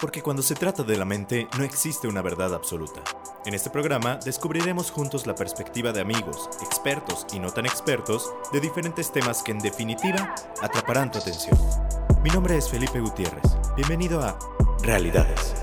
Porque cuando se trata de la mente no existe una verdad absoluta. En este programa descubriremos juntos la perspectiva de amigos, expertos y no tan expertos de diferentes temas que en definitiva atraparán tu atención. Mi nombre es Felipe Gutiérrez. Bienvenido a Realidades.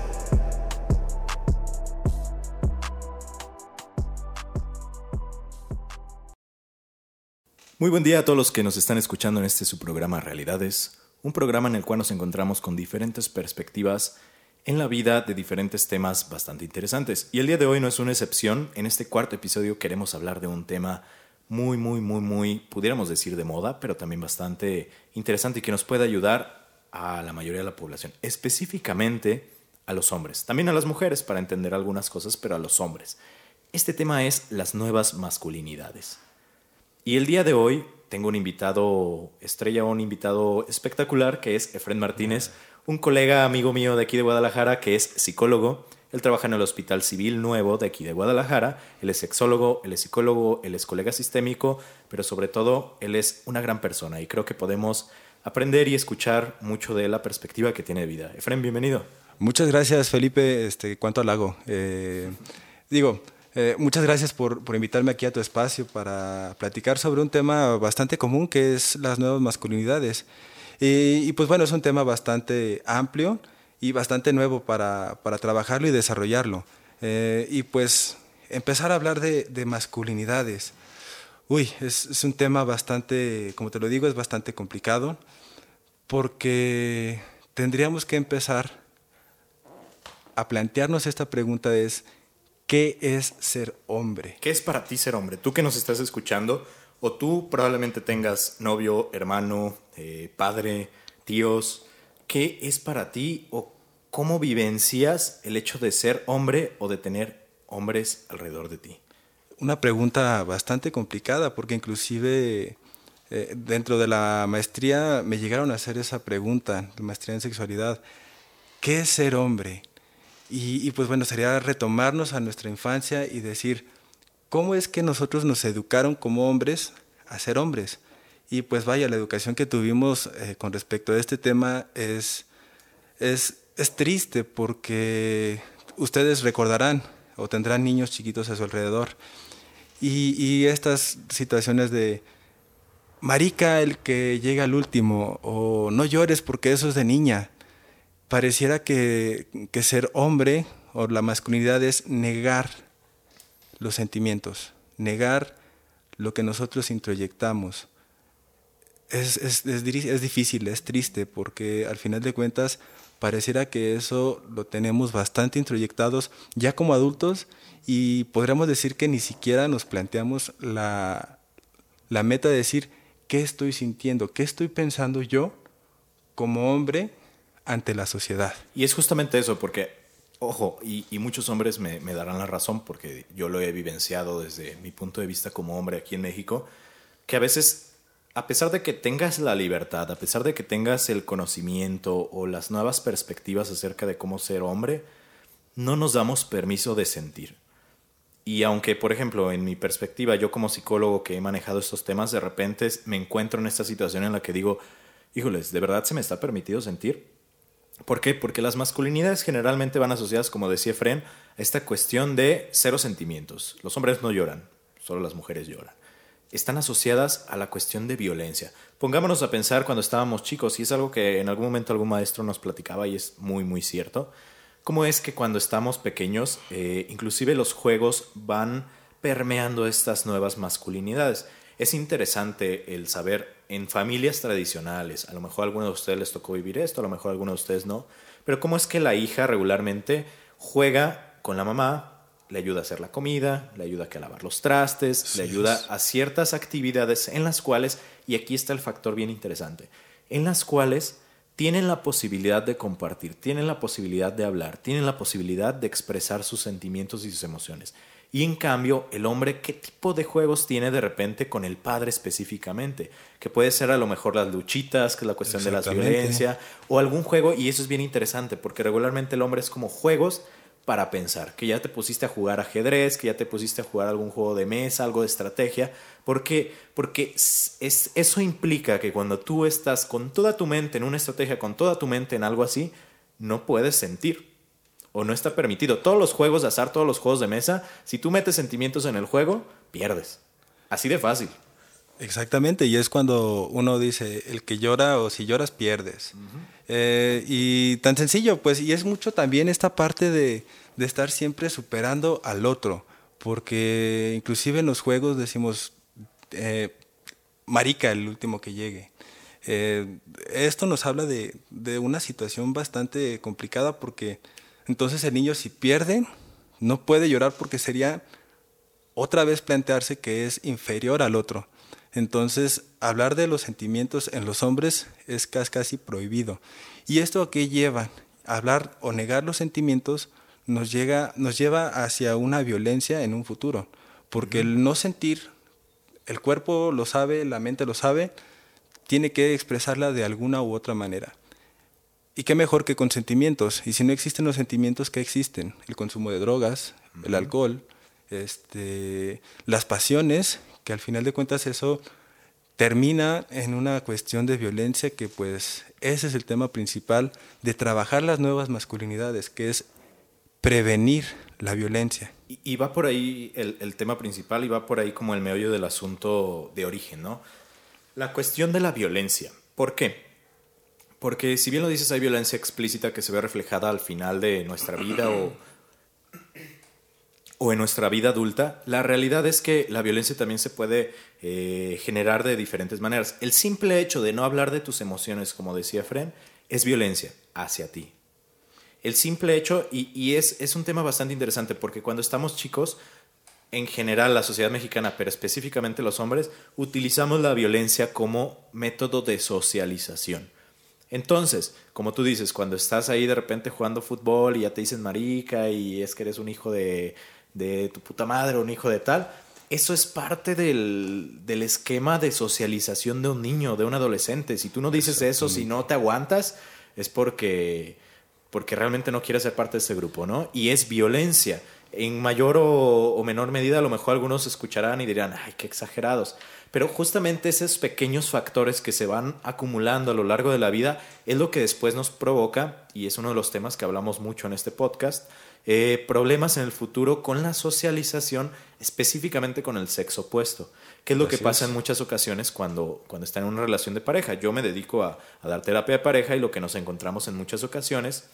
Muy buen día a todos los que nos están escuchando en este su programa Realidades un programa en el cual nos encontramos con diferentes perspectivas en la vida de diferentes temas bastante interesantes. Y el día de hoy no es una excepción. En este cuarto episodio queremos hablar de un tema muy, muy, muy, muy, pudiéramos decir de moda, pero también bastante interesante y que nos puede ayudar a la mayoría de la población, específicamente a los hombres, también a las mujeres para entender algunas cosas, pero a los hombres. Este tema es las nuevas masculinidades. Y el día de hoy tengo un invitado estrella, un invitado espectacular, que es Efren Martínez, un colega amigo mío de aquí de Guadalajara, que es psicólogo. Él trabaja en el Hospital Civil Nuevo de aquí de Guadalajara. Él es sexólogo, él es psicólogo, él es colega sistémico, pero sobre todo él es una gran persona y creo que podemos aprender y escuchar mucho de la perspectiva que tiene de vida. Efren, bienvenido. Muchas gracias, Felipe. Este, ¿Cuánto halago? Eh, digo, eh, muchas gracias por, invitarme aquí a tu espacio para platicar sobre un tema bastante común que es las nuevas masculinidades. Y, pues bueno, es un tema bastante amplio y bastante nuevo para, trabajarlo y desarrollarlo. Eh, y pues empezar a hablar de, masculinidades. Uy, es, es, un tema bastante, como te lo digo, es bastante complicado porque tendríamos que empezar a plantearnos esta pregunta es, ¿Qué es ser hombre? ¿Qué es para ti ser hombre? Tú que nos estás escuchando, o tú probablemente tengas novio, hermano, eh, padre, tíos, ¿qué es para ti o cómo vivencias el hecho de ser hombre o de tener hombres alrededor de ti? Una pregunta bastante complicada porque inclusive eh, dentro de la maestría me llegaron a hacer esa pregunta, maestría en sexualidad. ¿Qué es ser hombre? Y, pues bueno, sería retomarnos a nuestra infancia y decir, ¿cómo es que nosotros nos educaron como hombres a ser hombres? Y pues vaya, la educación que tuvimos eh, con respecto a este tema es, es, es triste porque ustedes recordarán o tendrán niños chiquitos a su alrededor. Y, y, estas situaciones de marica el que llega al último o no llores porque eso es de niña pareciera que, ser hombre o la masculinidad es negar los sentimientos, negar lo que nosotros introyectamos. Es, es, difícil, es triste, porque al final de cuentas pareciera que eso lo tenemos bastante introyectados ya como adultos y podríamos decir que ni siquiera nos planteamos la, la meta de decir qué estoy sintiendo, qué estoy pensando yo como hombre ante la sociedad. Y es justamente eso, porque, ojo, y, muchos hombres me, darán la razón, porque yo lo he vivenciado desde mi punto de vista como hombre aquí en México, que a veces, a pesar de que tengas la libertad, a pesar de que tengas el conocimiento o las nuevas perspectivas acerca de cómo ser hombre, no nos damos permiso de sentir. Y aunque, por ejemplo, en mi perspectiva, yo como psicólogo que he manejado estos temas, de repente me encuentro en esta situación en la que digo, híjoles, ¿de verdad se me está permitido sentir? ¿Por qué? Porque las masculinidades generalmente van asociadas, como decía Fren, a esta cuestión de cero sentimientos. Los hombres no lloran, solo las mujeres lloran. Están asociadas a la cuestión de violencia. Pongámonos a pensar cuando estábamos chicos, y es algo que en algún momento algún maestro nos platicaba y es muy, muy cierto, cómo es que cuando estamos pequeños, eh, inclusive los juegos van permeando estas nuevas masculinidades. Es interesante el saber en familias tradicionales, a lo mejor a algunos de ustedes les tocó vivir esto, a lo mejor a algunos de ustedes no, pero cómo es que la hija regularmente juega con la mamá, le ayuda a hacer la comida, le ayuda a lavar los trastes, le ayuda a ciertas actividades en las cuales, y aquí está el factor bien interesante, en las cuales tienen la posibilidad de compartir, tienen la posibilidad de hablar, tienen la posibilidad de expresar sus sentimientos y sus emociones. Y en cambio, el hombre, ¿qué tipo de juegos tiene de repente con el padre específicamente? Que puede ser a lo mejor las luchitas, que es la cuestión de la violencia, o algún juego, y eso es bien interesante, porque regularmente el hombre es como juegos para pensar, que ya te pusiste a jugar ajedrez, que ya te pusiste a jugar algún juego de mesa, algo de estrategia, porque, porque es, eso implica que cuando tú estás con toda tu mente en una estrategia, con toda tu mente en algo así, no puedes sentir o no está permitido. Todos los juegos de azar, todos los juegos de mesa, si tú metes sentimientos en el juego, pierdes. Así de fácil. Exactamente, y es cuando uno dice, el que llora o si lloras pierdes. Eh, y tan sencillo, pues, y es mucho también esta parte de, estar siempre superando al otro, porque inclusive en los juegos decimos, eh, marica, el último que llegue. Eh, esto nos habla de, de, una situación bastante complicada porque entonces el niño si pierde no puede llorar porque sería otra vez plantearse que es inferior al otro. Entonces, hablar de los sentimientos en los hombres es casi prohibido. ¿Y esto a qué lleva? Hablar o negar los sentimientos nos, nos lleva hacia una violencia en un futuro, porque el no sentir, el cuerpo lo sabe, la mente lo sabe, tiene que expresarla de alguna u otra manera. ¿Y qué mejor que con sentimientos? Y si no existen los sentimientos, ¿qué existen? El consumo de drogas, el alcohol, este, las pasiones que al final de cuentas eso termina en una cuestión de violencia que pues ese es el tema principal de trabajar las nuevas masculinidades, que es prevenir la violencia. Y, va por ahí el, tema principal y va por ahí como el meollo del asunto de origen, ¿no? La cuestión de la violencia. ¿Por qué? Porque si bien lo dices, hay violencia explícita que se ve reflejada al final de nuestra vida o o en nuestra vida adulta, la realidad es que la violencia también se puede eh, generar de diferentes maneras. El simple hecho de no hablar de tus emociones, como decía Fren, es violencia hacia ti. El simple hecho, y, es, es un tema bastante interesante, porque cuando estamos chicos, en general la sociedad mexicana, pero específicamente los hombres, utilizamos la violencia como método de socialización. Entonces, como tú dices, cuando estás ahí de repente jugando fútbol y ya te dicen marica y es que eres un hijo de, de tu puta madre, un hijo de tal. Eso es parte del, esquema de socialización de un niño, de un adolescente. Si tú no dices eso, si no te aguantas, es porque, porque realmente no quieres ser parte de ese grupo, ¿no? Y es violencia. En mayor o, o menor medida, a lo mejor algunos escucharán y dirán, ay, qué exagerados. Pero justamente esos pequeños factores que se van acumulando a lo largo de la vida es lo que después nos provoca, y es uno de los temas que hablamos mucho en este podcast, eh, problemas en el futuro con la socialización, específicamente con el sexo opuesto, que es lo que pasa en muchas ocasiones cuando, cuando está en una relación de pareja. Yo me dedico a, dar terapia de pareja y lo que nos encontramos en muchas ocasiones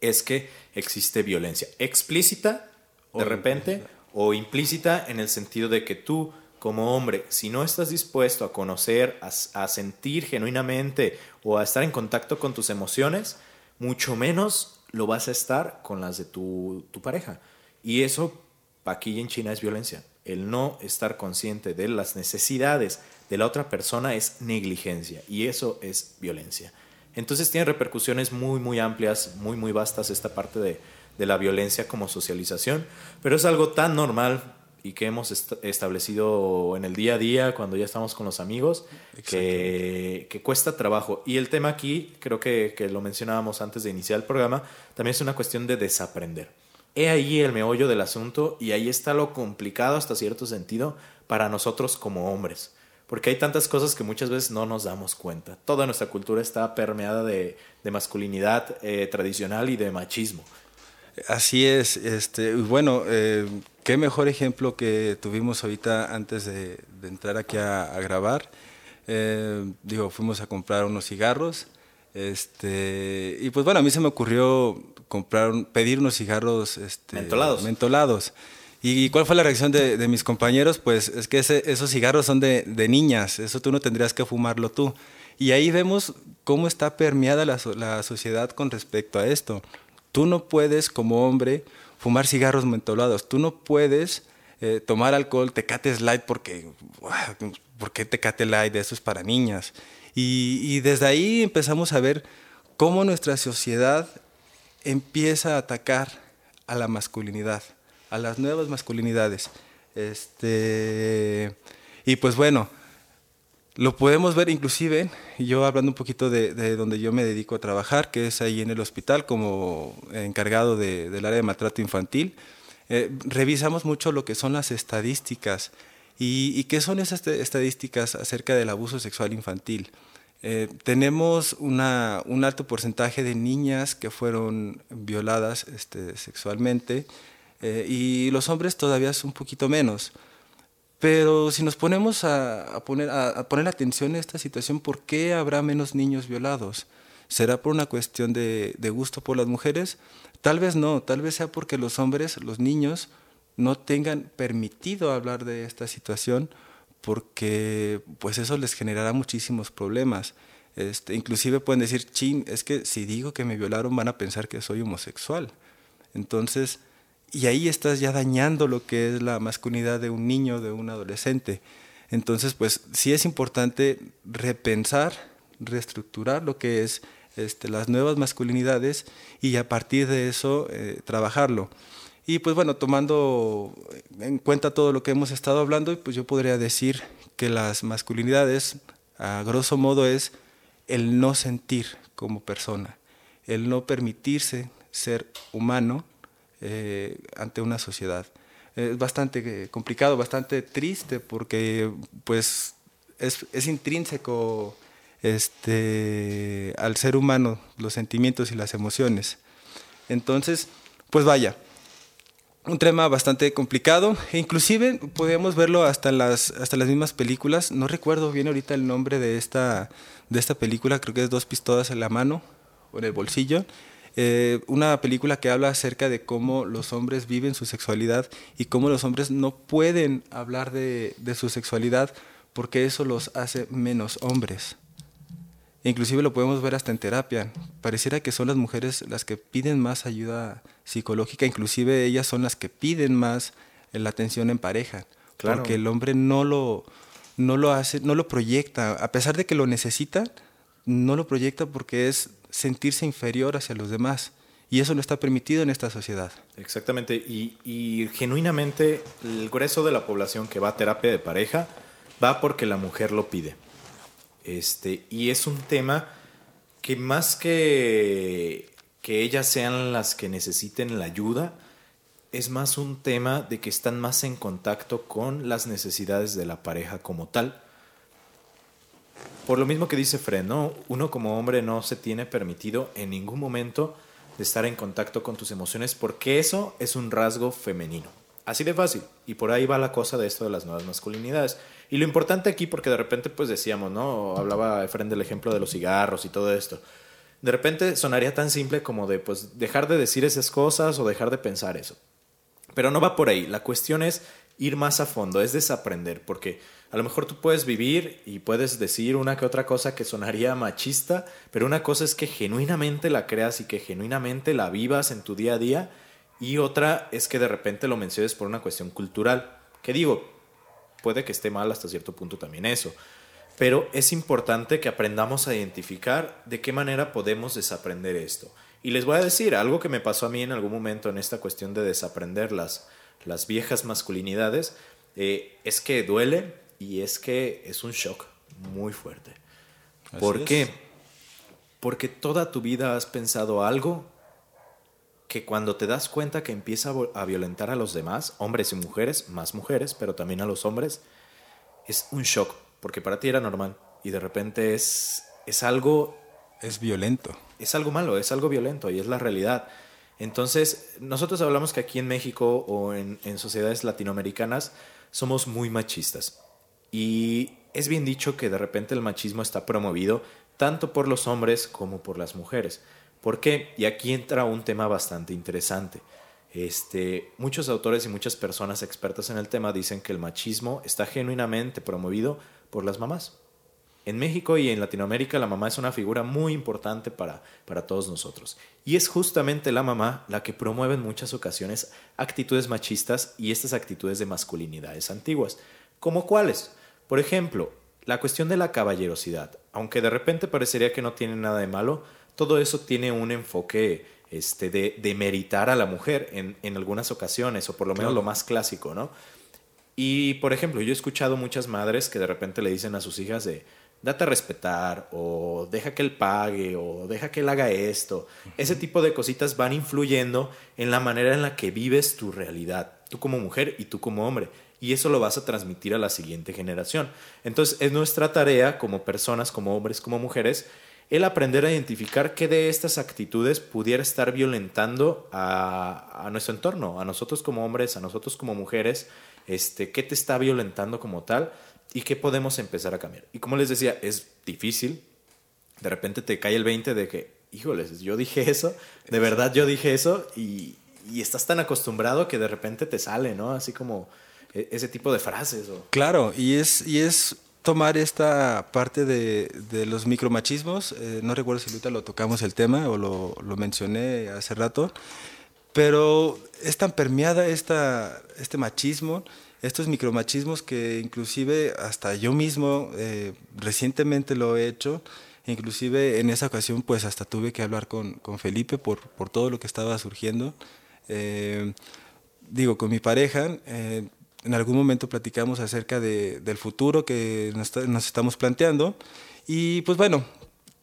es que existe violencia explícita de repente o implícita en el sentido de que tú como hombre, si no estás dispuesto a conocer, a, sentir genuinamente o a estar en contacto con tus emociones, mucho menos lo vas a estar con las de tu, pareja. Y eso aquí en China es violencia. El no estar consciente de las necesidades de la otra persona es negligencia y eso es violencia. Entonces tiene repercusiones muy, muy amplias, muy, muy vastas esta parte de, de la violencia como socialización, pero es algo tan normal y que hemos establecido en el día a día cuando ya estamos con los amigos, que, que, cuesta trabajo. Y el tema aquí, creo que, que, lo mencionábamos antes de iniciar el programa, también es una cuestión de desaprender. He ahí el meollo del asunto y ahí está lo complicado hasta cierto sentido para nosotros como hombres. Porque hay tantas cosas que muchas veces no nos damos cuenta. Toda nuestra cultura está permeada de, de masculinidad eh, tradicional y de machismo. Así es, este, bueno, eh, qué mejor ejemplo que tuvimos ahorita antes de, entrar aquí a, grabar. Eh, digo, fuimos a comprar unos cigarros, este, y pues bueno, a mí se me ocurrió comprar, pedir unos cigarros este, mentolados. mentolados. ¿Y cuál fue la reacción de, mis compañeros? Pues es que esos cigarros son de, niñas, eso tú no tendrías que fumarlo tú. Y ahí vemos cómo está permeada la, la sociedad con respecto a esto. Tú no puedes como hombre fumar cigarros mentolados, tú no puedes eh, tomar alcohol, Tecate Light porque, ¿por qué Tecate Light? Eso es para niñas. Y, desde ahí empezamos a ver cómo nuestra sociedad empieza a atacar a la masculinidad, a las nuevas masculinidades. Este, y pues bueno, lo podemos ver inclusive, yo hablando un poquito de, donde yo me dedico a trabajar, que es ahí en el hospital como encargado del área de maltrato infantil, eh, revisamos mucho lo que son las estadísticas. ¿Y, qué son esas estadísticas acerca del abuso sexual infantil? Eh, tenemos una, un alto porcentaje de niñas que fueron violadas este, sexualmente eh, y los hombres todavía es un poquito menos. Pero si nos ponemos a, poner, atención a esta situación, ¿por qué habrá menos niños violados? ¿Será por una cuestión de, de, gusto por las mujeres? Tal vez no, tal vez sea porque los hombres, los niños, no tengan permitido hablar de esta situación porque pues eso les generará muchísimos problemas. Este, inclusive pueden decir, chin, es que si digo que me violaron van a pensar que soy homosexual. Entonces, y ahí estás ya dañando lo que es la masculinidad de un niño, de un adolescente. Entonces, pues sí es importante repensar, reestructurar lo que es este, las nuevas masculinidades y a partir de eso eh, trabajarlo. Y pues bueno, tomando en cuenta todo lo que hemos estado hablando, pues yo podría decir que las masculinidades, a grosso modo, es el no sentir como persona, el no permitirse ser humano eh, ante una sociedad. Es bastante eh, complicado, bastante triste porque pues es, es intrínseco este, al ser humano los sentimientos y las emociones. Entonces, pues vaya, un tema bastante complicado, e inclusive podemos verlo hasta las, hasta las mismas películas, no recuerdo bien ahorita el nombre de esta, de esta película, creo que es Dos pistolas en la mano o en el bolsillo, eh, una película que habla acerca de cómo los hombres viven su sexualidad y cómo los hombres no pueden hablar de, su sexualidad porque eso los hace menos hombres. inclusive lo podemos ver hasta en terapia. Pareciera que son las mujeres las que piden más ayuda psicológica, inclusive ellas son las que piden más la atención en pareja, porque el hombre no lo, no lo hace, no lo proyecta, a pesar de que lo necesita, no lo proyecta porque es sentirse inferior hacia los demás. Y eso no está permitido en esta sociedad. Exactamente. Y, genuinamente el grueso de la población que va a terapia de pareja va porque la mujer lo pide. Este, y es un tema que más que que ellas sean las que necesiten la ayuda, es más un tema de que están más en contacto con las necesidades de la pareja como tal por lo mismo que dice Fred, ¿no? Uno como hombre no se tiene permitido en ningún momento de estar en contacto con tus emociones porque eso es un rasgo femenino. Así de fácil. Y por ahí va la cosa de esto de las nuevas masculinidades. Y lo importante aquí, porque de repente pues decíamos, ¿no? Hablaba Efren del ejemplo de los cigarros y todo esto. De repente sonaría tan simple como de pues dejar de decir esas cosas o dejar de pensar eso. Pero no va por ahí. La cuestión es ir más a fondo, es desaprender, porque a lo mejor tú puedes vivir y puedes decir una que otra cosa que sonaría machista, pero una cosa es que genuinamente la creas y que genuinamente la vivas en tu día a día, y otra es que de repente lo menciones por una cuestión cultural. Que digo, puede que esté mal hasta cierto punto también eso, pero es importante que aprendamos a identificar de qué manera podemos desaprender esto. Y les voy a decir algo que me pasó a mí en algún momento en esta cuestión de desaprender las, viejas masculinidades, eh, es que duele, y es que es un shock muy fuerte. ¿Por qué? Porque toda tu vida has pensado algo que cuando te das cuenta que empieza a violentar a los demás, hombres y mujeres, más mujeres, pero también a los hombres, es un shock, porque para ti era normal y de repente es, es algo... Es violento. Es algo malo, es algo violento y es la realidad. Entonces, nosotros hablamos que aquí en México o en, sociedades latinoamericanas somos muy machistas. Y es bien dicho que de repente el machismo está promovido tanto por los hombres como por las mujeres. ¿Por qué? Y aquí entra un tema bastante interesante. Este, muchos autores y muchas personas expertas en el tema dicen que el machismo está genuinamente promovido por las mamás. En México y en Latinoamérica la mamá es una figura muy importante para, para todos nosotros. Y es justamente la mamá la que promueve en muchas ocasiones actitudes machistas y estas actitudes de masculinidades antiguas. ¿Como cuáles? Por ejemplo, la cuestión de la caballerosidad. Aunque de repente parecería que no tiene nada de malo, todo eso tiene un enfoque este, de, de meritar a la mujer en, en, algunas ocasiones, o por lo menos lo más clásico, ¿no? Y, por ejemplo, yo he escuchado muchas madres que de repente le dicen a sus hijas de, date a respetar, o deja que él pague, o deja que él haga esto. Ese tipo de cositas van influyendo en la manera en la que vives tu realidad, tú como mujer y tú como hombre. y eso lo vas a transmitir a la siguiente generación. Entonces es nuestra tarea como personas, como hombres, como mujeres, el aprender a identificar qué de estas actitudes pudiera estar violentando a, a, nuestro entorno, a nosotros como hombres, a nosotros como mujeres, este, qué te está violentando como tal y qué podemos empezar a cambiar. Y como les decía, es difícil, de repente te cae el 20 de que, híjoles, yo dije eso, de verdad yo dije eso y, y estás tan acostumbrado que de repente te sale, ¿no? Así como e, ese tipo de frases. O... Claro, y es, y es tomar esta parte de, de los micromachismos, eh, no recuerdo si ahorita lo tocamos el tema o lo, lo, mencioné hace rato, pero es tan permeada este machismo, estos micromachismos que inclusive hasta yo mismo eh, recientemente lo he hecho, inclusive en esa ocasión pues hasta tuve que hablar con, con Felipe por, por, todo lo que estaba surgiendo. Eh, digo, con mi pareja, eh, en algún momento platicamos acerca de, del futuro que nos, nos, estamos planteando y pues bueno,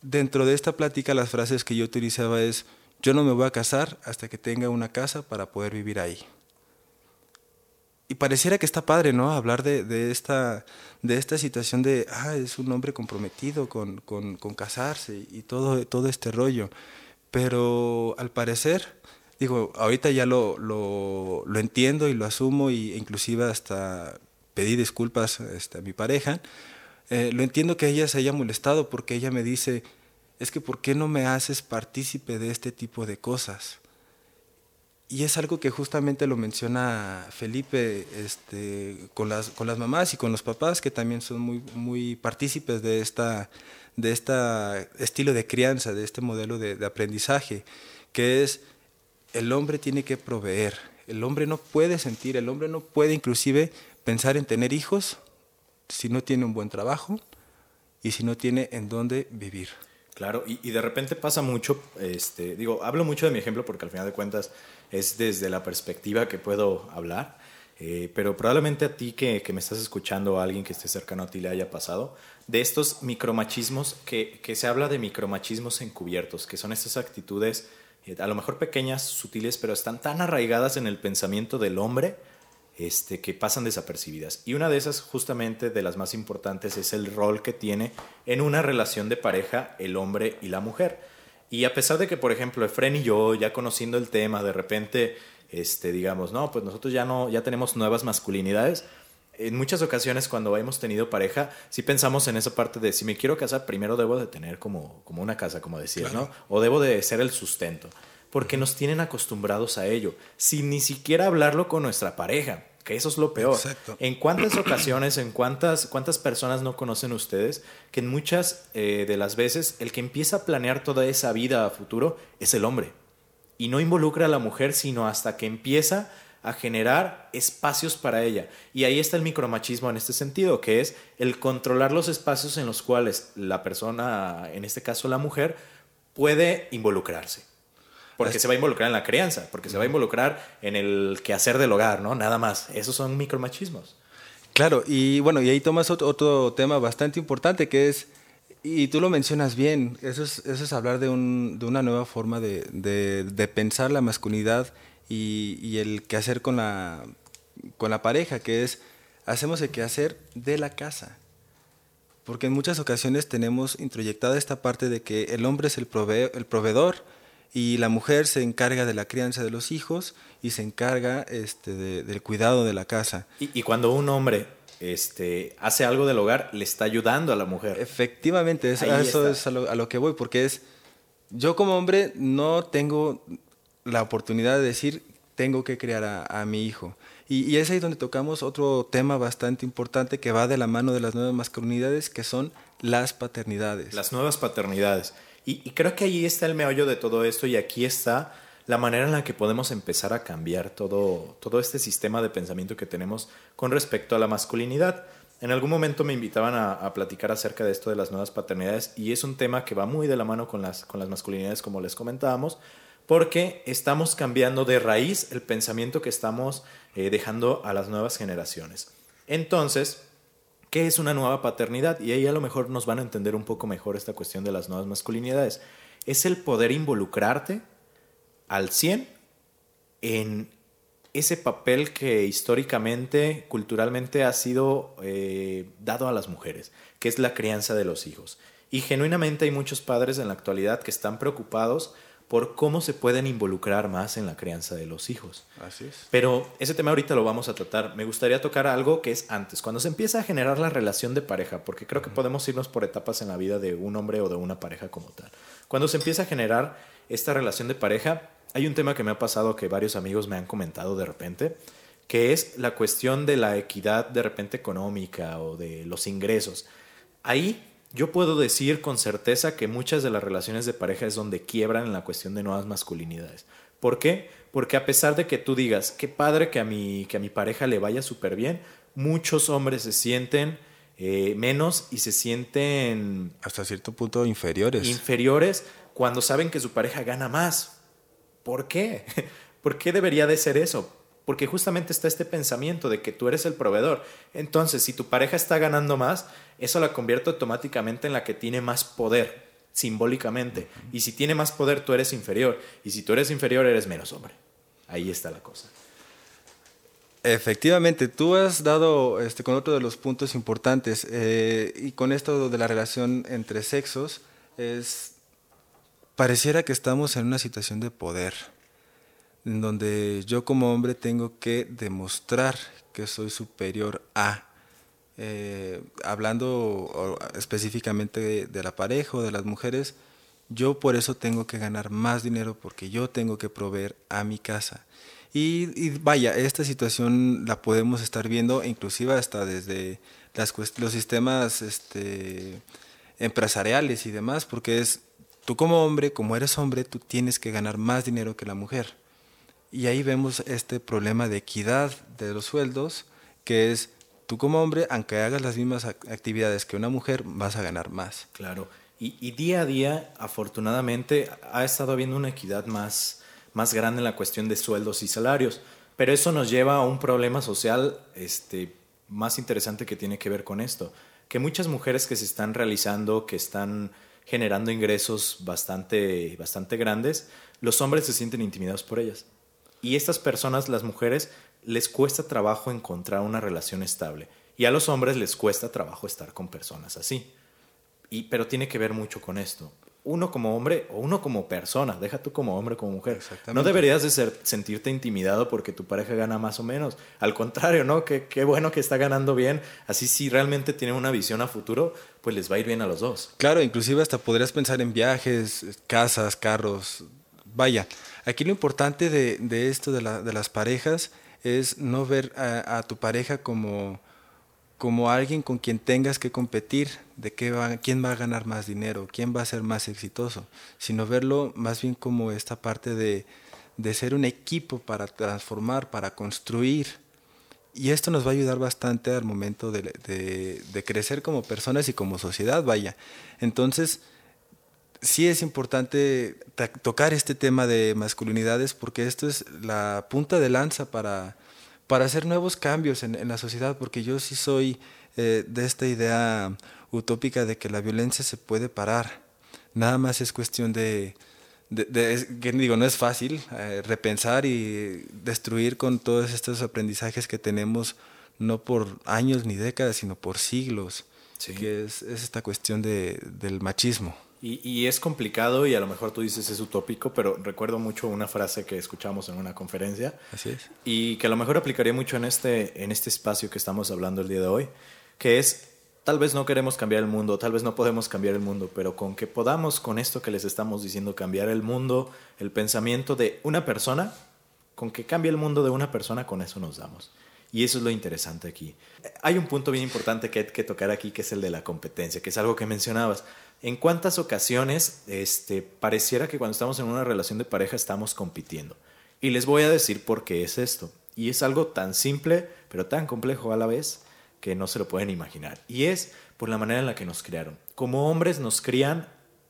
dentro de esta plática las frases que yo utilizaba es, yo no me voy a casar hasta que tenga una casa para poder vivir ahí. Y pareciera que está padre, ¿no? Hablar de, de esta, de esta situación de, ah, es un hombre comprometido con, con, casarse y todo, todo este rollo. Pero al parecer, digo, ahorita ya lo, lo, entiendo y lo asumo y inclusive hasta pedí disculpas este, a mi pareja. Eh, lo entiendo que ella se haya molestado porque ella me dice, es que ¿por qué no me haces partícipe de este tipo de cosas? Y es algo que justamente lo menciona Felipe este, con, las, con las mamás y con los papás, que también son muy, muy partícipes de de este estilo de crianza, de este modelo de, de aprendizaje, que es el hombre tiene que proveer, el hombre no puede sentir, el hombre no puede inclusive pensar en tener hijos si no tiene un buen trabajo y si no tiene en dónde vivir. Claro, y, de repente pasa mucho, este, digo, hablo mucho de mi ejemplo porque al final de cuentas es desde la perspectiva que puedo hablar, eh, pero probablemente a ti que, me estás escuchando o a alguien que esté cercano a ti le haya pasado, de estos micromachismos, que, que se habla de micromachismos encubiertos, que son estas actitudes eh, a lo mejor pequeñas, sutiles, pero están tan arraigadas en el pensamiento del hombre este, que pasan desapercibidas. Y una de esas, justamente de las más importantes, es el rol que tiene en una relación de pareja el hombre y la mujer. Y a pesar de que, por ejemplo, Efren y yo, ya conociendo el tema, de repente, este, digamos, no, pues nosotros ya no, ya tenemos nuevas masculinidades. En muchas ocasiones cuando hemos tenido pareja, sí pensamos en esa parte de si me quiero casar, primero debo de tener como, como una casa, como decías, claro. ¿no? O debo de ser el sustento porque nos tienen acostumbrados a ello, sin ni siquiera hablarlo con nuestra pareja, que eso es lo peor. Exacto. En cuántas ocasiones, en cuántas, cuántas personas no conocen ustedes que en muchas eh, de las veces el que empieza a planear toda esa vida a futuro es el hombre. Y no involucra a la mujer, sino hasta que empieza a generar espacios para ella. Y ahí está el micromachismo en este sentido, que es el controlar los espacios en los cuales la persona, en este caso la mujer, puede involucrarse porque se va a involucrar en la crianza, porque se va a involucrar en el quehacer del hogar, ¿no? Nada más. Esos son micromachismos. Claro, y bueno, y ahí tomas otro, otro tema bastante importante que es, y tú lo mencionas bien, eso es, eso es hablar de, un, de una nueva forma de, de, de pensar la masculinidad y, y, el quehacer con la, con la pareja, que es, hacemos el quehacer de la casa. Porque en muchas ocasiones tenemos introyectada esta parte de que el hombre es el, prove el proveedor, y la mujer se encarga de la crianza de los hijos y se encarga este, de, del cuidado de la casa. Y, y, cuando un hombre este, hace algo del hogar, le está ayudando a la mujer. Efectivamente, es, eso es a lo, a lo, que voy, porque es, yo como hombre no tengo la oportunidad de decir, tengo que criar a, a mi hijo. Y, y, es ahí donde tocamos otro tema bastante importante que va de la mano de las nuevas masculinidades, que son las paternidades. Las nuevas paternidades. Y, creo que ahí está el meollo de todo esto y aquí está la manera en la que podemos empezar a cambiar todo, todo este sistema de pensamiento que tenemos con respecto a la masculinidad. En algún momento me invitaban a, a, platicar acerca de esto de las nuevas paternidades y es un tema que va muy de la mano con las, con las masculinidades como les comentábamos, porque estamos cambiando de raíz el pensamiento que estamos eh, dejando a las nuevas generaciones. Entonces, ¿Qué es una nueva paternidad? Y ahí a lo mejor nos van a entender un poco mejor esta cuestión de las nuevas masculinidades. Es el poder involucrarte al 100 en ese papel que históricamente, culturalmente ha sido eh, dado a las mujeres, que es la crianza de los hijos. Y genuinamente hay muchos padres en la actualidad que están preocupados por cómo se pueden involucrar más en la crianza de los hijos. Así es. Pero ese tema ahorita lo vamos a tratar. Me gustaría tocar algo que es antes, cuando se empieza a generar la relación de pareja, porque creo que podemos irnos por etapas en la vida de un hombre o de una pareja como tal. Cuando se empieza a generar esta relación de pareja, hay un tema que me ha pasado que varios amigos me han comentado de repente, que es la cuestión de la equidad de repente económica o de los ingresos. Ahí yo puedo decir con certeza que muchas de las relaciones de pareja es donde quiebran en la cuestión de nuevas masculinidades. ¿Por qué? Porque a pesar de que tú digas, qué padre que a mi, que a mi pareja le vaya súper bien, muchos hombres se sienten eh, menos y se sienten... Hasta cierto punto inferiores. Inferiores cuando saben que su pareja gana más. ¿Por qué? ¿Por qué debería de ser eso? Porque justamente está este pensamiento de que tú eres el proveedor. Entonces, si tu pareja está ganando más, eso la convierte automáticamente en la que tiene más poder, simbólicamente. Y si tiene más poder, tú eres inferior. Y si tú eres inferior, eres menos hombre. Ahí está la cosa. Efectivamente, tú has dado este, con otro de los puntos importantes, eh, y con esto de la relación entre sexos, es, pareciera que estamos en una situación de poder en donde yo como hombre tengo que demostrar que soy superior a, eh, hablando específicamente de, la pareja o de las mujeres, yo por eso tengo que ganar más dinero porque yo tengo que proveer a mi casa. Y, vaya, esta situación la podemos estar viendo inclusive hasta desde las, los sistemas este, empresariales y demás, porque es tú como hombre, como eres hombre, tú tienes que ganar más dinero que la mujer. Y ahí vemos este problema de equidad de los sueldos, que es tú como hombre, aunque hagas las mismas actividades que una mujer, vas a ganar más. Claro. Y, día a día, afortunadamente, ha estado habiendo una equidad más, más grande en la cuestión de sueldos y salarios. Pero eso nos lleva a un problema social este, más interesante que tiene que ver con esto. Que muchas mujeres que se están realizando, que están generando ingresos bastante, bastante grandes, los hombres se sienten intimidados por ellas. Y estas personas, las mujeres, les cuesta trabajo encontrar una relación estable. Y a los hombres les cuesta trabajo estar con personas así. Y, pero tiene que ver mucho con esto. Uno como hombre o uno como persona, deja tú como hombre o como mujer. No deberías de ser, sentirte intimidado porque tu pareja gana más o menos. Al contrario, ¿no? Qué, qué bueno que está ganando bien. Así si realmente tienen una visión a futuro, pues les va a ir bien a los dos. Claro, inclusive hasta podrías pensar en viajes, casas, carros. Vaya, Aquí lo importante de, esto de, las parejas es no ver a, tu pareja como, como alguien con quien tengas que competir, de qué va, quién va a ganar más dinero, quién va a ser más exitoso, sino verlo más bien como esta parte de, ser un equipo para transformar, para construir. Y esto nos va a ayudar bastante al momento de, de crecer como personas y como sociedad, vaya. Entonces, sí es importante tocar este tema de masculinidades porque esto es la punta de lanza para, para hacer nuevos cambios en, la sociedad, porque yo sí soy eh, de esta idea utópica de que la violencia se puede parar. Nada más es cuestión de, que digo, no es fácil eh, repensar y destruir con todos estos aprendizajes que tenemos, no por años ni décadas, sino por siglos, que es, es esta cuestión de, del machismo. Y, es complicado y a lo mejor tú dices es utópico, pero recuerdo mucho una frase que escuchamos en una conferencia. Así es. Y que a lo mejor aplicaría mucho en este, en este espacio que estamos hablando el día de hoy, que es, tal vez no queremos cambiar el mundo, tal vez no podemos cambiar el mundo, pero con que podamos, con esto que les estamos diciendo, cambiar el mundo, el pensamiento de una persona, con que cambie el mundo de una persona, con eso nos damos. Y eso es lo interesante aquí. Hay un punto bien importante que hay que tocar aquí, que es el de la competencia, que es algo que mencionabas. ¿En cuántas ocasiones este, pareciera que cuando estamos en una relación de pareja estamos compitiendo? Y les voy a decir por qué es esto. Y es algo tan simple, pero tan complejo a la vez, que no se lo pueden imaginar. Y es por la manera en la que nos criaron. Como hombres nos crían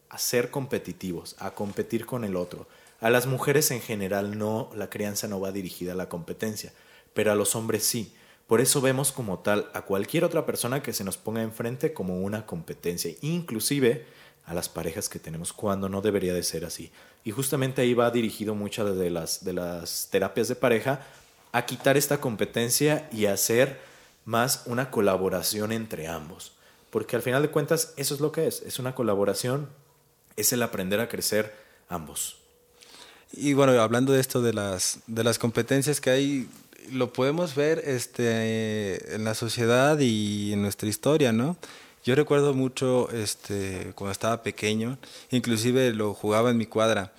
a ser competitivos, a competir con el otro. A las mujeres en general no, la crianza no va dirigida a la competencia, pero a los hombres sí. Por eso vemos como tal a cualquier otra persona que se nos ponga enfrente como una competencia, inclusive a las parejas que tenemos cuando no debería de ser así. Y justamente ahí va dirigido muchas de las, de las terapias de pareja a quitar esta competencia y hacer más una colaboración entre ambos. Porque al final de cuentas eso es lo que es, es una colaboración, es el aprender a crecer ambos. Y bueno, hablando de esto de las, de las competencias que hay, lo podemos ver este, en la sociedad y en nuestra historia, ¿no? Yo recuerdo mucho este, cuando estaba pequeño, inclusive lo jugaba en mi cuadra.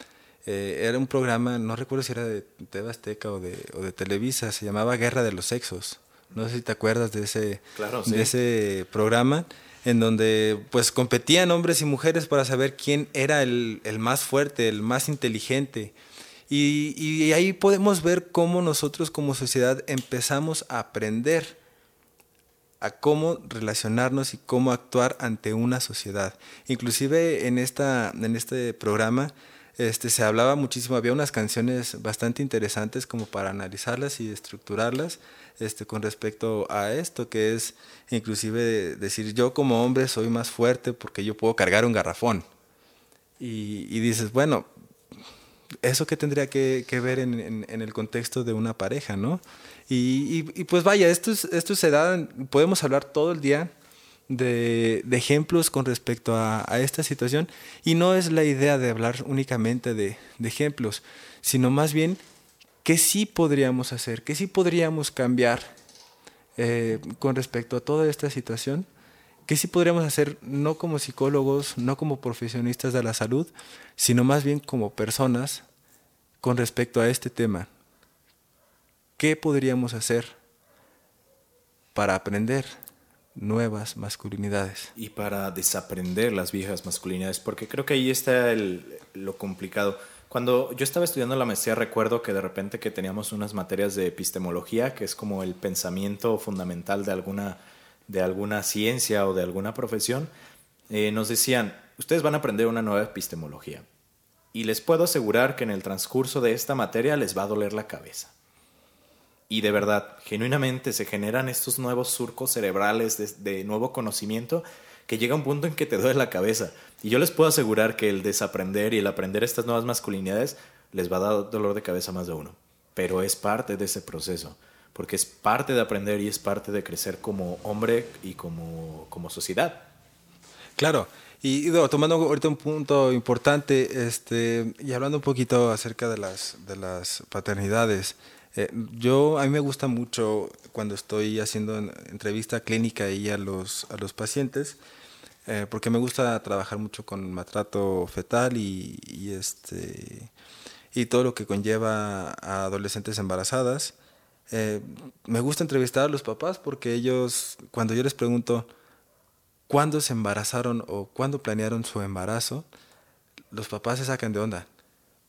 Eh, era un programa, no recuerdo si era de TV Azteca o de, o de Televisa, se llamaba Guerra de los Sexos. No sé si te acuerdas de ese, de ese programa en donde pues competían hombres y mujeres para saber quién era el, el más fuerte, el más inteligente. Y, ahí podemos ver cómo nosotros como sociedad empezamos a aprender a cómo relacionarnos y cómo actuar ante una sociedad. Inclusive en, esta, en este programa este, se hablaba muchísimo, había unas canciones bastante interesantes como para analizarlas y estructurarlas este, con respecto a esto, que es inclusive decir yo como hombre soy más fuerte porque yo puedo cargar un garrafón. Y dices, bueno, ¿eso qué tendría que, que ver en, el contexto de una pareja, no? Y, y, y pues vaya, esto, esto se da, podemos hablar todo el día de, ejemplos con respecto a, esta situación y no es la idea de hablar únicamente de, de ejemplos, sino más bien qué sí podríamos hacer, qué sí podríamos cambiar eh, con respecto a toda esta situación, qué sí podríamos hacer no como psicólogos, no como profesionistas de la salud, sino más bien como personas con respecto a este tema. ¿Qué podríamos hacer para aprender nuevas masculinidades? Y para desaprender las viejas masculinidades, porque creo que ahí está el, lo complicado cuando yo estaba estudiando la maestría recuerdo que de repente que teníamos unas materias de epistemología, que es como el pensamiento fundamental de alguna, de alguna ciencia o de alguna profesión, eh, nos decían, ustedes van a aprender una nueva epistemología. Y les puedo asegurar que en el transcurso de esta materia les va a doler la cabeza. Y de verdad, genuinamente se generan estos nuevos surcos cerebrales de, de nuevo conocimiento que llega un punto en que te duele la cabeza. Y yo les puedo asegurar que el desaprender y el aprender estas nuevas masculinidades les va a dar dolor de cabeza más de uno. Pero es parte de ese proceso, porque es parte de aprender y es parte de crecer como hombre y como, como sociedad. Claro, y tomando ahorita un punto importante este, y hablando un poquito acerca de las, de las paternidades, eh, yo a mí me gusta mucho cuando estoy haciendo entrevista clínica y a los, a los pacientes, eh, porque me gusta trabajar mucho con maltrato fetal y, y, este, y todo lo que conlleva a adolescentes embarazadas. Eh, me gusta entrevistar a los papás porque ellos, cuando yo les pregunto cuándo se embarazaron o cuándo planearon su embarazo, los papás se sacan de onda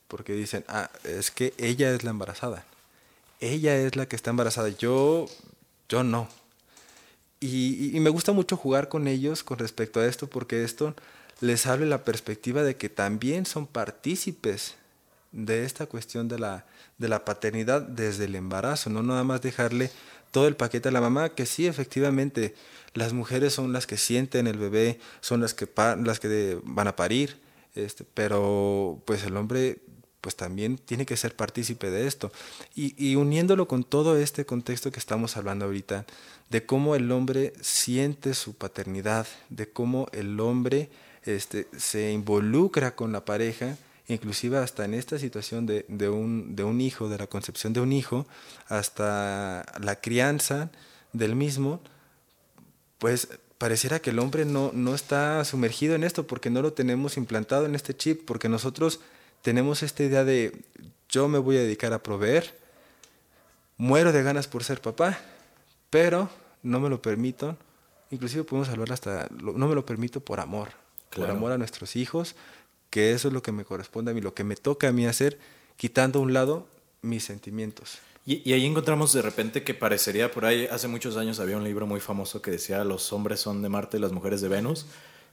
porque dicen, ah, es que ella es la embarazada. Ella es la que está embarazada. Yo, yo no. Y, y, me gusta mucho jugar con ellos con respecto a esto porque esto les abre la perspectiva de que también son partícipes de esta cuestión de la, de la paternidad desde el embarazo, no nada más dejarle todo el paquete a la mamá, que sí, efectivamente, las mujeres son las que sienten el bebé, son las que, las que van a parir, este, pero pues el hombre pues también tiene que ser partícipe de esto. Y, y, uniéndolo con todo este contexto que estamos hablando ahorita, de cómo el hombre siente su paternidad, de cómo el hombre este, se involucra con la pareja, inclusive hasta en esta situación de, de, un, de un hijo, de la concepción de un hijo, hasta la crianza del mismo, pues pareciera que el hombre no, no está sumergido en esto porque no lo tenemos implantado en este chip, porque nosotros tenemos esta idea de yo me voy a dedicar a proveer, muero de ganas por ser papá, pero no me lo permito, inclusive podemos hablar hasta, no me lo permito por amor, claro. por amor a nuestros hijos, que eso es lo que me corresponde a mí, lo que me toca a mí hacer, quitando a un lado mis sentimientos. Y, y, ahí encontramos de repente que parecería, por ahí hace muchos años había un libro muy famoso que decía los hombres son de Marte y las mujeres de Venus,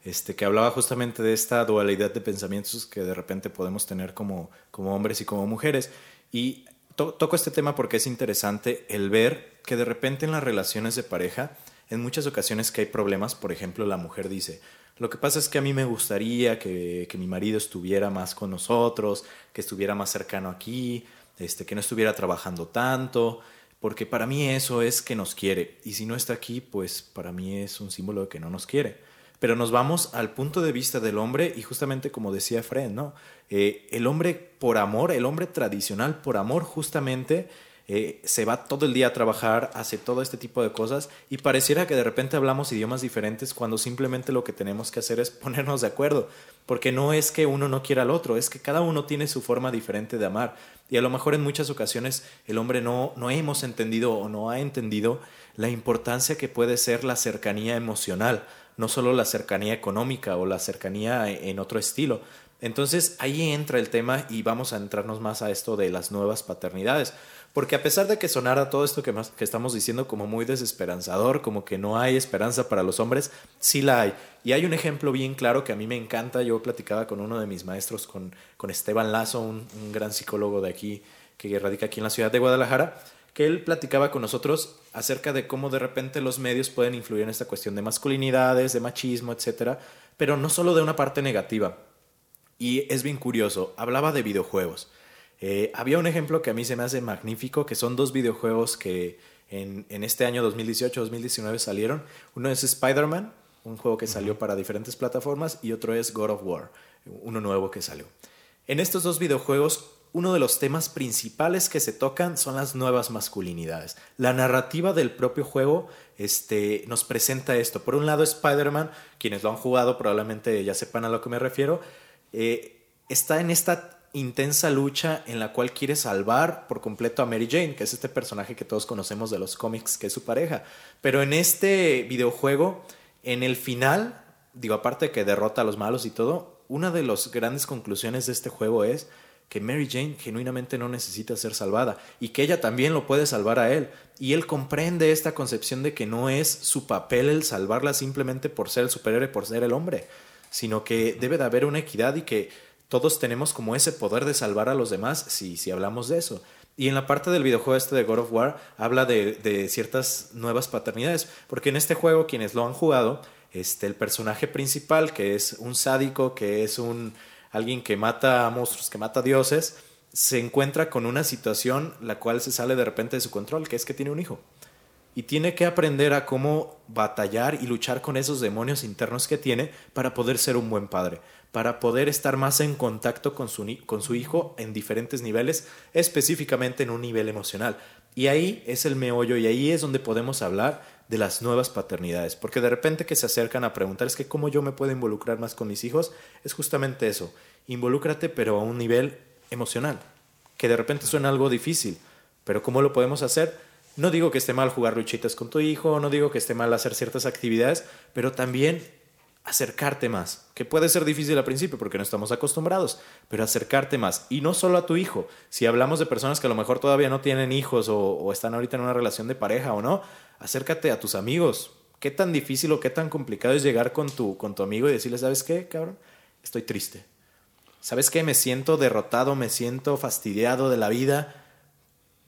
este, que hablaba justamente de esta dualidad de pensamientos que de repente podemos tener como, como hombres y como mujeres. Y to toco este tema porque es interesante el ver que de repente en las relaciones de pareja, en muchas ocasiones que hay problemas, por ejemplo, la mujer dice, Lo que pasa es que a mí me gustaría que, que mi marido estuviera más con nosotros, que estuviera más cercano aquí, este, que no estuviera trabajando tanto, porque para mí eso es que nos quiere. Y si no está aquí, pues para mí es un símbolo de que no nos quiere. Pero nos vamos al punto de vista del hombre y justamente como decía Fred, ¿no? Eh, el hombre por amor, el hombre tradicional por amor justamente eh, se va todo el día a trabajar, hace todo este tipo de cosas y pareciera que de repente hablamos idiomas diferentes cuando simplemente lo que tenemos que hacer es ponernos de acuerdo, porque no es que uno no quiera al otro, es que cada uno tiene su forma diferente de amar y a lo mejor en muchas ocasiones el hombre no, no hemos entendido o no ha entendido la importancia que puede ser la cercanía emocional, no solo la cercanía económica o la cercanía en otro estilo. Entonces ahí entra el tema y vamos a entrarnos más a esto de las nuevas paternidades. Porque a pesar de que sonara todo esto que, que estamos diciendo como muy desesperanzador, como que no hay esperanza para los hombres, sí la hay. Y hay un ejemplo bien claro que a mí me encanta. Yo platicaba con uno de mis maestros, con, con Esteban Lazo, un, un gran psicólogo de aquí, que radica aquí en la ciudad de Guadalajara, que él platicaba con nosotros acerca de cómo de repente los medios pueden influir en esta cuestión de masculinidades, de machismo, etcétera, pero no solo de una parte negativa. Y es bien curioso, hablaba de videojuegos. Eh, había un ejemplo que a mí se me hace magnífico, que son dos videojuegos que en, en este año 2018-2019 salieron. Uno es Spider-Man, un juego que salió para diferentes plataformas, y otro es God of War, uno nuevo que salió. En estos dos videojuegos, uno de los temas principales que se tocan son las nuevas masculinidades. La narrativa del propio juego este, nos presenta esto. Por un lado, Spider-Man, quienes lo han jugado probablemente ya sepan a lo que me refiero, eh, está en esta intensa lucha en la cual quiere salvar por completo a Mary Jane, que es este personaje que todos conocemos de los cómics, que es su pareja. Pero en este videojuego, en el final, digo, aparte de que derrota a los malos y todo, una de las grandes conclusiones de este juego es que Mary Jane genuinamente no necesita ser salvada y que ella también lo puede salvar a él. Y él comprende esta concepción de que no es su papel el salvarla simplemente por ser el superhéroe, por ser el hombre, sino que debe de haber una equidad y que todos tenemos como ese poder de salvar a los demás si, si hablamos de eso. Y en la parte del videojuego este de God of War habla de, ciertas nuevas paternidades, porque en este juego quienes lo han jugado, este, el personaje principal, que es un sádico, que es un alguien que mata a monstruos, que mata a dioses, se encuentra con una situación la cual se sale de repente de su control, que es que tiene un hijo. Y tiene que aprender a cómo batallar y luchar con esos demonios internos que tiene para poder ser un buen padre para poder estar más en contacto con su, con su hijo en diferentes niveles, específicamente en un nivel emocional. Y ahí es el meollo y ahí es donde podemos hablar de las nuevas paternidades, porque de repente que se acercan a preguntar es que cómo yo me puedo involucrar más con mis hijos, es justamente eso, involúcrate pero a un nivel emocional, que de repente suena algo difícil, pero ¿cómo lo podemos hacer? No digo que esté mal jugar luchitas con tu hijo, no digo que esté mal hacer ciertas actividades, pero también acercarte más, que puede ser difícil al principio porque no estamos acostumbrados, pero acercarte más. Y no solo a tu hijo, si hablamos de personas que a lo mejor todavía no tienen hijos o, están ahorita en una relación de pareja o no, acércate a tus amigos. ¿Qué tan difícil o qué tan complicado es llegar con tu, con tu amigo y decirle, ¿sabes qué, cabrón? Estoy triste. ¿Sabes qué? Me siento derrotado, me siento fastidiado de la vida,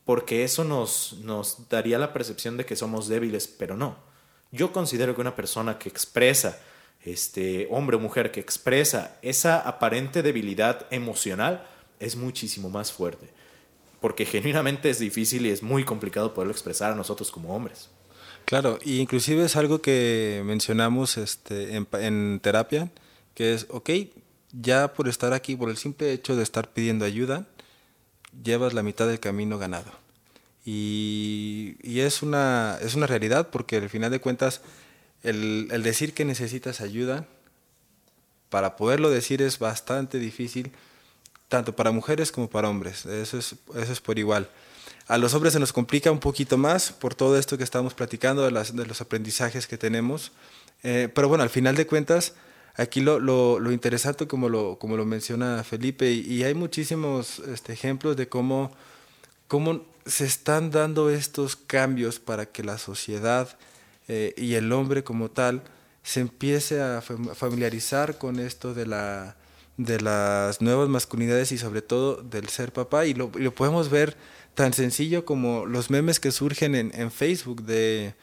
porque eso nos, nos daría la percepción de que somos débiles, pero no. Yo considero que una persona que expresa este hombre o mujer que expresa esa aparente debilidad emocional es muchísimo más fuerte. Porque genuinamente es difícil y es muy complicado poderlo expresar a nosotros como hombres. Claro, y inclusive es algo que mencionamos este, en, terapia, que es, ok, ya por estar aquí, por el simple hecho de estar pidiendo ayuda, llevas la mitad del camino ganado. Y, y, es, una, es una realidad porque al final de cuentas el, decir que necesitas ayuda, para poderlo decir es bastante difícil, tanto para mujeres como para hombres. Eso es, eso es por igual. A los hombres se nos complica un poquito más por todo esto que estamos platicando, de, las, de los aprendizajes que tenemos. Eh, pero bueno, al final de cuentas, aquí lo, lo, lo, interesante, como lo, como lo menciona Felipe, y, y hay muchísimos este, ejemplos de cómo, cómo se están dando estos cambios para que la sociedad eh, y el hombre como tal se empiece a familiarizar con esto de, la, de las nuevas masculinidades y sobre todo del ser papá. Y lo, y lo podemos ver tan sencillo como los memes que surgen en, en Facebook de,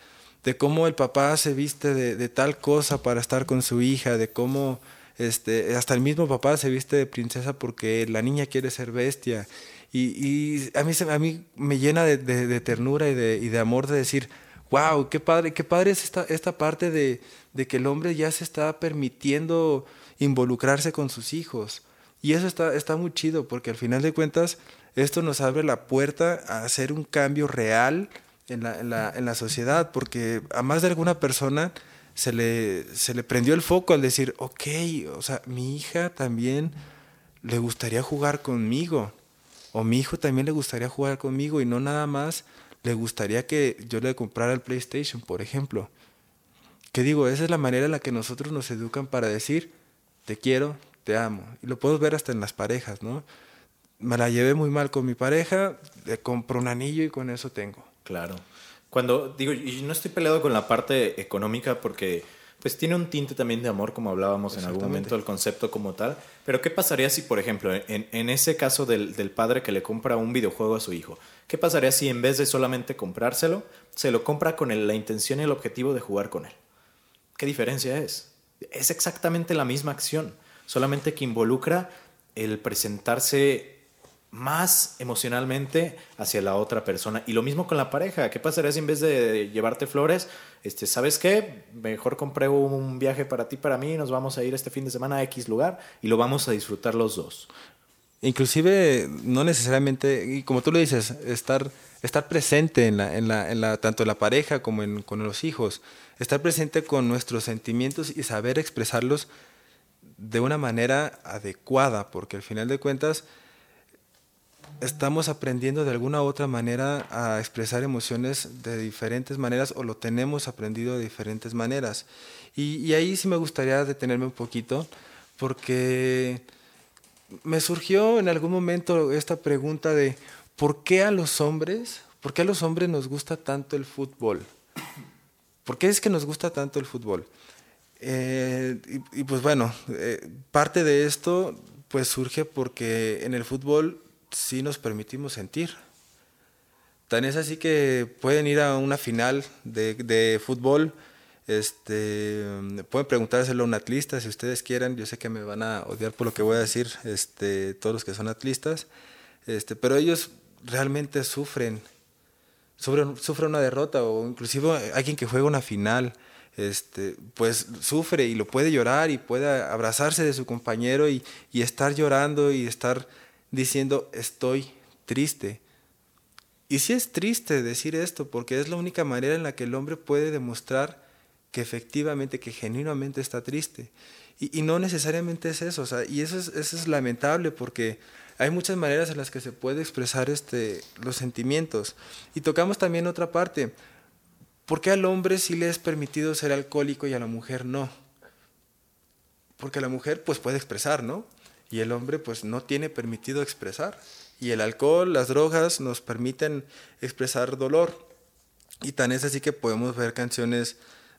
de cómo el papá se viste de, tal cosa para estar con su hija, de cómo este, hasta el mismo papá se viste de princesa porque la niña quiere ser bestia. Y, a, mí, a mí me llena de, ternura y de, y de, amor de decir, wow, qué padre, qué padre es esta, esta parte de, que el hombre ya se está permitiendo involucrarse con sus hijos. Y eso está, está muy chido porque al final de cuentas esto nos abre la puerta a hacer un cambio real en la, en la, en la sociedad, porque a más de alguna persona se le, se le prendió el foco al decir, ok, o sea, mi hija también le gustaría jugar conmigo, o mi hijo también le gustaría jugar conmigo, y no nada más le gustaría que yo le comprara el PlayStation, por ejemplo. Que digo, esa es la manera en la que nosotros nos educan para decir, te quiero, te amo. Y lo puedo ver hasta en las parejas, ¿no? Me la llevé muy mal con mi pareja, le compro un anillo y con eso tengo. Claro. Cuando digo, y no estoy peleado con la parte económica porque pues tiene un tinte también de amor, como hablábamos en algún momento, el concepto como tal. Pero ¿qué pasaría si, por ejemplo, en, en ese caso del, del, padre que le compra un videojuego a su hijo, qué pasaría si en vez de solamente comprárselo, se lo compra con la intención y el objetivo de jugar con él? ¿Qué diferencia es? Es exactamente la misma acción, solamente que involucra el presentarse más emocionalmente hacia la otra persona. Y lo mismo con la pareja. ¿Qué pasaría si en vez de llevarte flores, este, ¿sabes qué? Mejor compré un viaje para ti, para mí, nos vamos a ir este fin de semana a X lugar y lo vamos a disfrutar los dos. Inclusive, no necesariamente, y como tú lo dices, estar, estar presente en la, en la, en la, tanto en la pareja como en, con los hijos, estar presente con nuestros sentimientos y saber expresarlos de una manera adecuada, porque al final de cuentas, estamos aprendiendo de alguna otra manera a expresar emociones de diferentes maneras o lo tenemos aprendido de diferentes maneras. Y, ahí sí me gustaría detenerme un poquito porque me surgió en algún momento esta pregunta de ¿por qué a los hombres, por qué a los hombres nos gusta tanto el fútbol? ¿Por qué es que nos gusta tanto el fútbol? Eh, y, pues bueno, eh, parte de esto pues surge porque en el fútbol sí nos permitimos sentir. Tan es así que pueden ir a una final de, de fútbol, este, pueden preguntárselo a un atlista si ustedes quieren, yo sé que me van a odiar por lo que voy a decir, este, todos los que son atlistas, este, pero ellos realmente sufren, sufren, sufren una derrota o inclusive alguien que juega una final, este, pues sufre y lo puede llorar y puede abrazarse de su compañero y, y estar llorando y estar diciendo estoy triste. Y si es triste decir esto, porque es la única manera en la que el hombre puede demostrar que efectivamente, que genuinamente está triste. Y, no necesariamente es eso, y eso es, eso es lamentable porque hay muchas maneras en las que se puede expresar este, los sentimientos. Y tocamos también otra parte. ¿Por qué al hombre sí le es permitido ser alcohólico y a la mujer no? Porque la mujer pues puede expresar, ¿no? y el hombre pues no tiene permitido expresar. Y el alcohol, las drogas nos permiten expresar dolor. Y tan es así que podemos ver canciones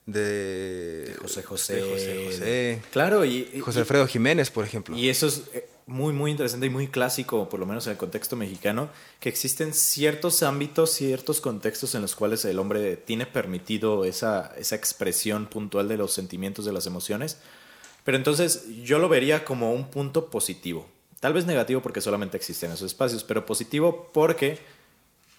de, José José. Claro, y, José Alfredo Jiménez, por ejemplo. Y eso es eh, muy, muy interesante y muy clásico, por lo menos en el contexto mexicano, que existen ciertos ámbitos, ciertos contextos en los cuales el hombre tiene permitido esa, esa expresión puntual de los sentimientos, de las emociones, pero entonces yo lo vería como un punto positivo. Tal vez negativo porque solamente existen esos espacios, pero positivo porque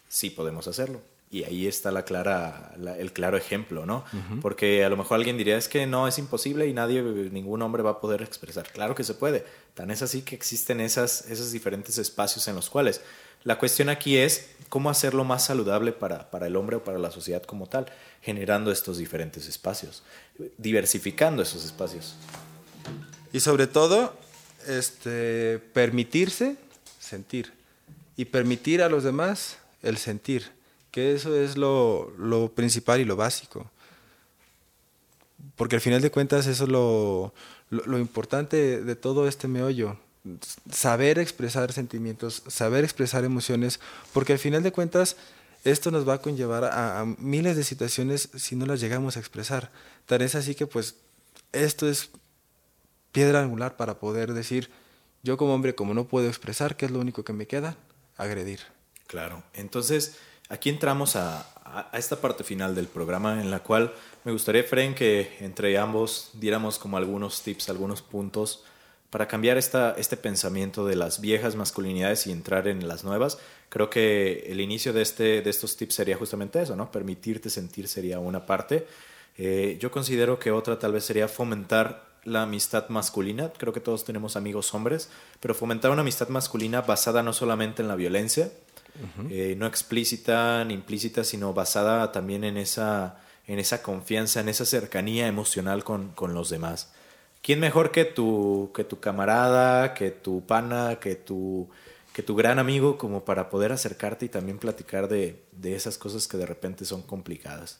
sí podemos hacerlo. Y ahí está la clara, el claro ejemplo, ¿no? Porque a lo mejor alguien diría, es que no, es imposible y nadie, ningún hombre va a poder expresar. Claro que se puede. Tan es así que existen esas, esos diferentes espacios en los cuales. La cuestión aquí es cómo hacerlo más saludable para, para el hombre o para la sociedad como tal, generando estos diferentes espacios, diversificando esos espacios. Y sobre todo, este, permitirse sentir. Y permitir a los demás el sentir. Que eso es lo, principal y lo básico. Porque al final de cuentas eso es lo, importante de todo este meollo. Saber expresar sentimientos, saber expresar emociones, porque al final de cuentas esto nos va a conllevar a, miles de situaciones si no las llegamos a expresar. Tan es así que pues esto es piedra angular para poder decir, yo como hombre, como no puedo expresar, ¿qué es lo único que me queda? Agredir. Claro. Entonces, aquí entramos a, a, esta parte final del programa en la cual me gustaría, Fren, que entre ambos diéramos como algunos tips, algunos puntos para cambiar esta, este pensamiento de las viejas masculinidades y entrar en las nuevas. Creo que el inicio de, este, de estos tips sería justamente eso, ¿no? Permitirte sentir sería una parte. Eh, yo considero que otra tal vez sería fomentar la amistad masculina. Creo que todos tenemos amigos hombres, pero fomentar una amistad masculina basada no solamente en la violencia, eh, no explícita ni implícita, sino basada también en esa, en esa confianza, en esa cercanía emocional con, con los demás. ¿Quién mejor que tu, que tu camarada, que tu pana, que tu, que tu gran amigo como para poder acercarte y también platicar de, de esas cosas que de repente son complicadas?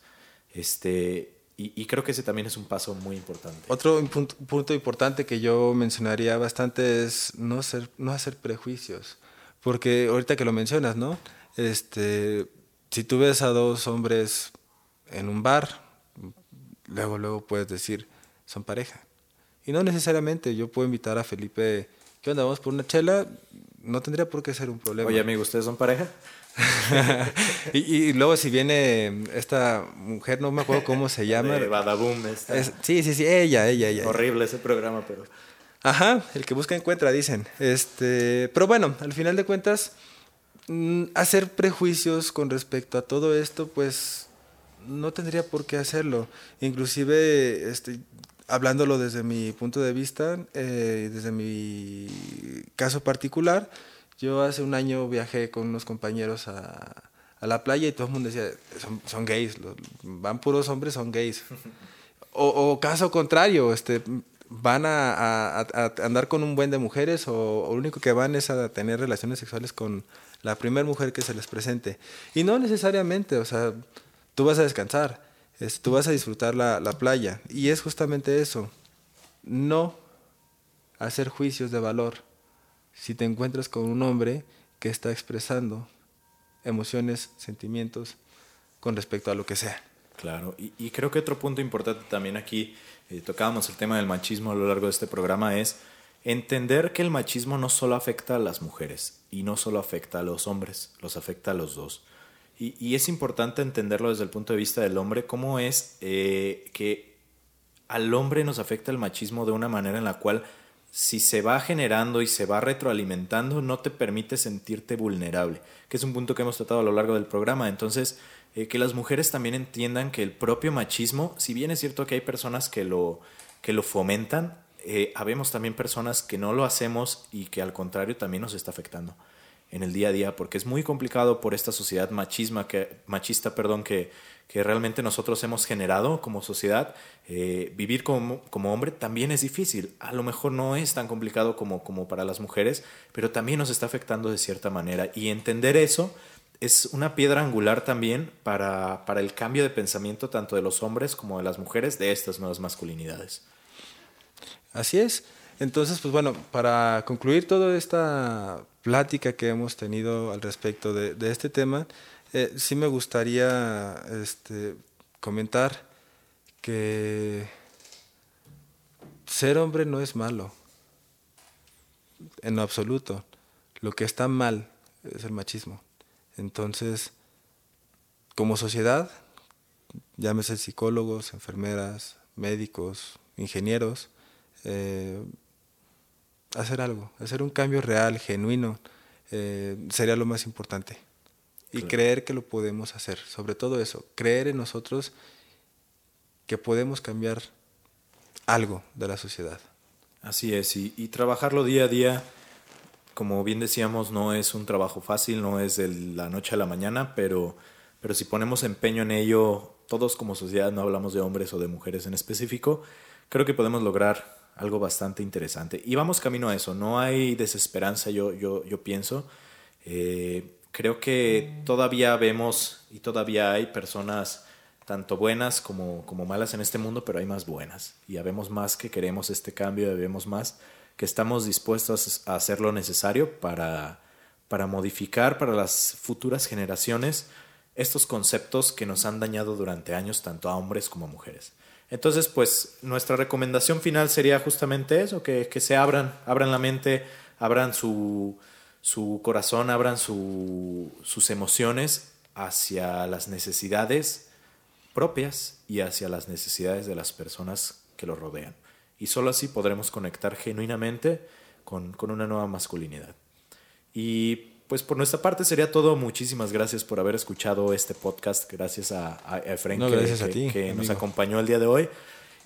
Este, y, creo que ese también es un paso muy importante. Otro punto, punto, importante que yo mencionaría bastante es no, ser, no hacer prejuicios. Porque ahorita que lo mencionas, ¿no? Este, si tú ves a dos hombres en un bar, luego, luego puedes decir, son pareja. Y no necesariamente, yo puedo invitar a Felipe, ¿qué onda? Vamos por una chela, no tendría por qué ser un problema. Oye, amigo, ¿ustedes son pareja? y, luego si viene esta mujer, no me acuerdo cómo se llama. Badaboom. sí, sí, sí, ella, ella, ella. Horrible ese programa, pero... Ajá, el que busca encuentra, dicen. Este, pero bueno, al final de cuentas, mm, hacer prejuicios con respecto a todo esto, pues no tendría por qué hacerlo. Inclusive, este, hablándolo desde mi punto de vista, eh, desde mi caso particular, yo hace un año viajé con unos compañeros a, la playa y todo el mundo decía, son, gays, van puros hombres, son gays. O, caso contrario, este, van a, andar con un buen de mujeres o, lo único que van es a tener relaciones sexuales con la primera mujer que se les presente. Y no necesariamente, o sea, tú vas a descansar tú vas a disfrutar la playa. Y es justamente eso, no hacer juicios de valor si te encuentras con un hombre que está expresando emociones, sentimientos con respecto a lo que sea. Claro, y, creo que otro punto importante también aquí, eh, tocábamos el tema del machismo a lo largo de este programa, es entender que el machismo no solo afecta a las mujeres y no solo afecta a los hombres, los afecta a los dos. Y, es importante entenderlo desde el punto de vista del hombre, cómo es eh, que al hombre nos afecta el machismo de una manera en la cual si se va generando y se va retroalimentando, no te permite sentirte vulnerable, que es un punto que hemos tratado a lo largo del programa. Entonces, eh, que las mujeres también entiendan que el propio machismo, si bien es cierto que hay personas que lo, que lo fomentan, eh, habemos también personas que no lo hacemos y que al contrario también nos está afectando en el día a día, porque es muy complicado por esta sociedad machisma que, machista perdón, que, que realmente nosotros hemos generado como sociedad. Eh, vivir como, como, hombre también es difícil. A lo mejor no es tan complicado como, como para las mujeres, pero también nos está afectando de cierta manera. Y entender eso es una piedra angular también para, para el cambio de pensamiento tanto de los hombres como de las mujeres de estas nuevas masculinidades. Así es. Entonces, pues bueno, para concluir toda esta plática que hemos tenido al respecto de, este tema, eh, sí me gustaría este, comentar que ser hombre no es malo, en lo absoluto. Lo que está mal es el machismo. Entonces, como sociedad, llámese psicólogos, enfermeras, médicos, ingenieros, eh, hacer algo, hacer un cambio real, genuino, eh, sería lo más importante. Y creer que lo podemos hacer, sobre todo eso, creer en nosotros que podemos cambiar algo de la sociedad. Así es, y, trabajarlo día a día, como bien decíamos, no es un trabajo fácil, no es de la noche a la mañana, pero, pero si ponemos empeño en ello, todos como sociedad, no hablamos de hombres o de mujeres en específico, creo que podemos lograr algo bastante interesante. Y vamos camino a eso, no hay desesperanza, yo, yo, yo pienso. Eh, creo que todavía vemos y todavía hay personas tanto buenas como, como malas en este mundo, pero hay más buenas. Y vemos más que queremos este cambio, vemos más que estamos dispuestos a hacer lo necesario para, para modificar para las futuras generaciones estos conceptos que nos han dañado durante años tanto a hombres como a mujeres. Entonces, pues nuestra recomendación final sería justamente eso, que, que se abran, abran la mente, abran su, su corazón, abran su, sus emociones hacia las necesidades propias y hacia las necesidades de las personas que lo rodean. Y solo así podremos conectar genuinamente con, con una nueva masculinidad. Y pues por nuestra parte sería todo. Muchísimas gracias por haber escuchado este podcast. Gracias a, a Efren No, que, gracias a que- ti, que nos acompañó el día de hoy.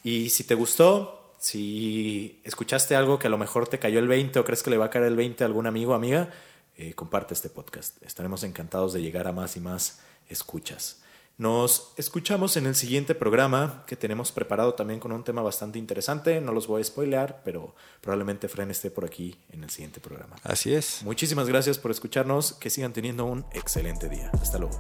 Y si te gustó, si escuchaste algo que a lo mejor te cayó el 20 o crees que le va a caer el 20 a algún amigo o amiga, eh, comparte este podcast. Estaremos encantados de llegar a más y más escuchas. Nos escuchamos en el siguiente programa que tenemos preparado también con un tema bastante interesante. No los voy a spoilear, pero probablemente Fren esté por aquí en el siguiente programa. Así es. Muchísimas gracias por escucharnos. Que sigan teniendo un excelente día. Hasta luego.